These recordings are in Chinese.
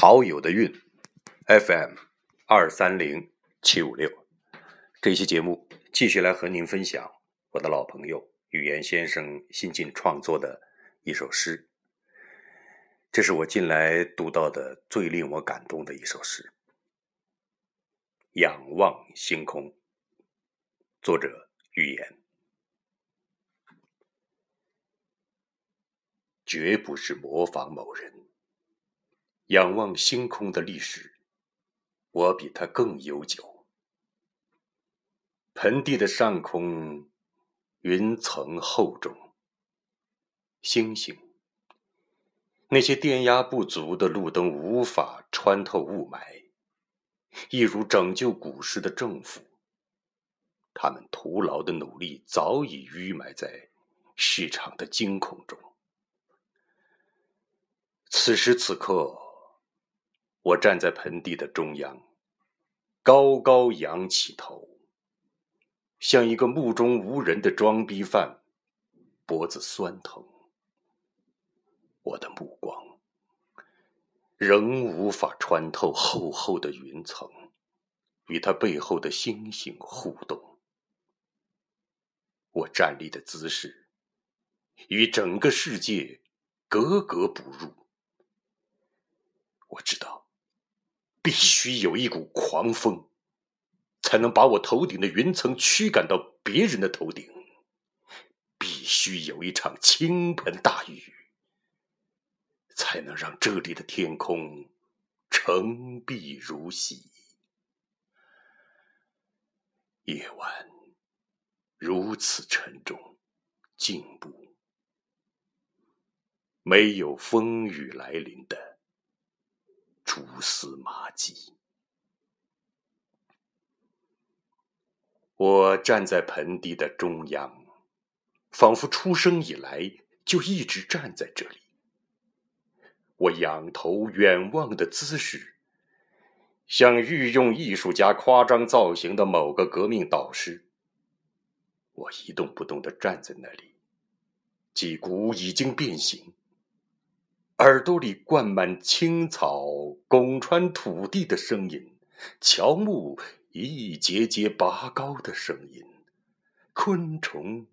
陶友的韵，FM 二三零七五六。这期节目继续来和您分享我的老朋友语言先生新近创作的一首诗。这是我近来读到的最令我感动的一首诗。仰望星空，作者语言，绝不是模仿某人。仰望星空的历史，我比他更悠久。盆地的上空，云层厚重，星星，那些电压不足的路灯无法穿透雾霾，一如拯救古时的政府，他们徒劳的努力早已淤埋在市场的惊恐中。此时此刻。我站在盆地的中央，高高仰起头，像一个目中无人的装逼犯，脖子酸疼。我的目光仍无法穿透厚厚的云层，与它背后的星星互动。我站立的姿势与整个世界格格不入。我知道。必须有一股狂风，才能把我头顶的云层驱赶到别人的头顶；必须有一场倾盆大雨，才能让这里的天空澄碧如洗。夜晚如此沉重、静步，没有风雨来临的。蛛丝马迹。我站在盆地的中央，仿佛出生以来就一直站在这里。我仰头远望的姿势，像御用艺术家夸张造型的某个革命导师。我一动不动的站在那里，脊骨已经变形。耳朵里灌满青草拱穿土地的声音，乔木一节节拔高的声音，昆虫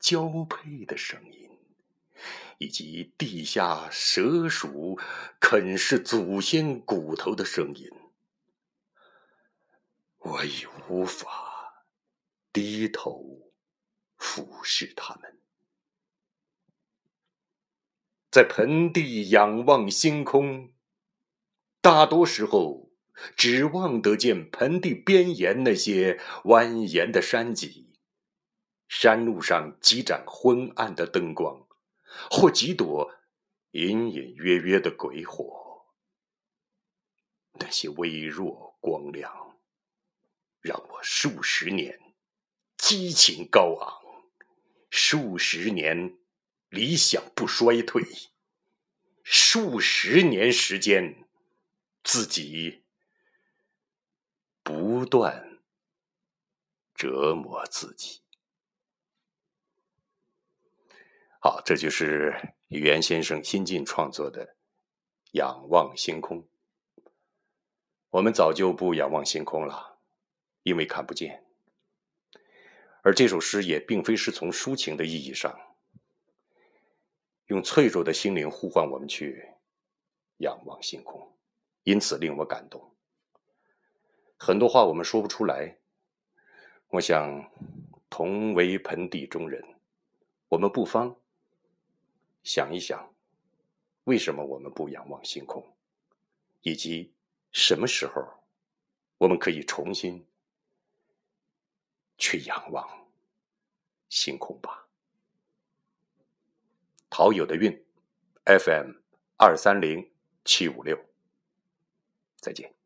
交配的声音，以及地下蛇鼠啃食祖先骨头的声音，我已无法低头俯视他们。在盆地仰望星空，大多时候只望得见盆地边沿那些蜿蜒的山脊，山路上几盏昏暗的灯光，或几朵隐隐约约的鬼火。那些微弱光亮，让我数十年激情高昂，数十年。理想不衰退，数十年时间，自己不断折磨自己。好，这就是语言先生新近创作的《仰望星空》。我们早就不仰望星空了，因为看不见。而这首诗也并非是从抒情的意义上。用脆弱的心灵呼唤我们去仰望星空，因此令我感动。很多话我们说不出来。我想，同为盆地中人，我们不妨想一想，为什么我们不仰望星空，以及什么时候我们可以重新去仰望星空吧。好友的运，FM 二三零七五六，再见。